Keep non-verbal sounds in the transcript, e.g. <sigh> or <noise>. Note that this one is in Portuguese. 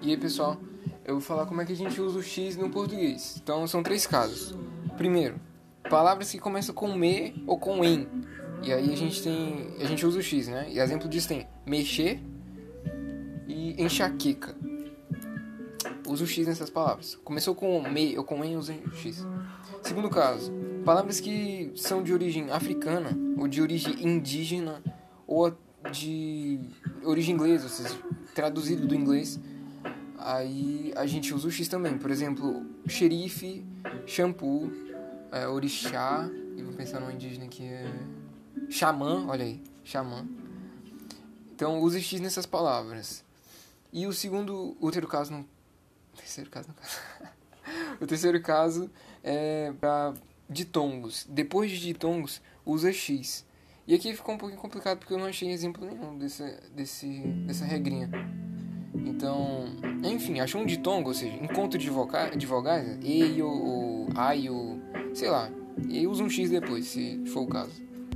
E aí, pessoal, eu vou falar como é que a gente usa o X no português. Então, são três casos. Primeiro, palavras que começam com me ou com em. E aí a gente tem, a gente usa o X, né? E exemplo disso tem mexer e enxaqueca. Usa o X nessas palavras. Começou com me ou com em, usa o X. Segundo caso, palavras que são de origem africana ou de origem indígena ou de origem inglesa, ou seja, traduzido do inglês, aí a gente usa o X também. Por exemplo, xerife, shampoo, é, orixá, e vou pensar no indígena que é xamã, olha aí, xamã. Então usa X nessas palavras. E o segundo, o terceiro caso não. Terceiro caso não. <laughs> o terceiro caso é para ditongos. Depois de ditongos, usa X. E aqui ficou um pouquinho complicado porque eu não achei exemplo nenhum desse, desse, dessa regrinha. Então, enfim, achou um ditongo, ou seja, encontro de, voca, de vogais, e, o, o, a, o, sei lá, e usa um X depois, se for o caso.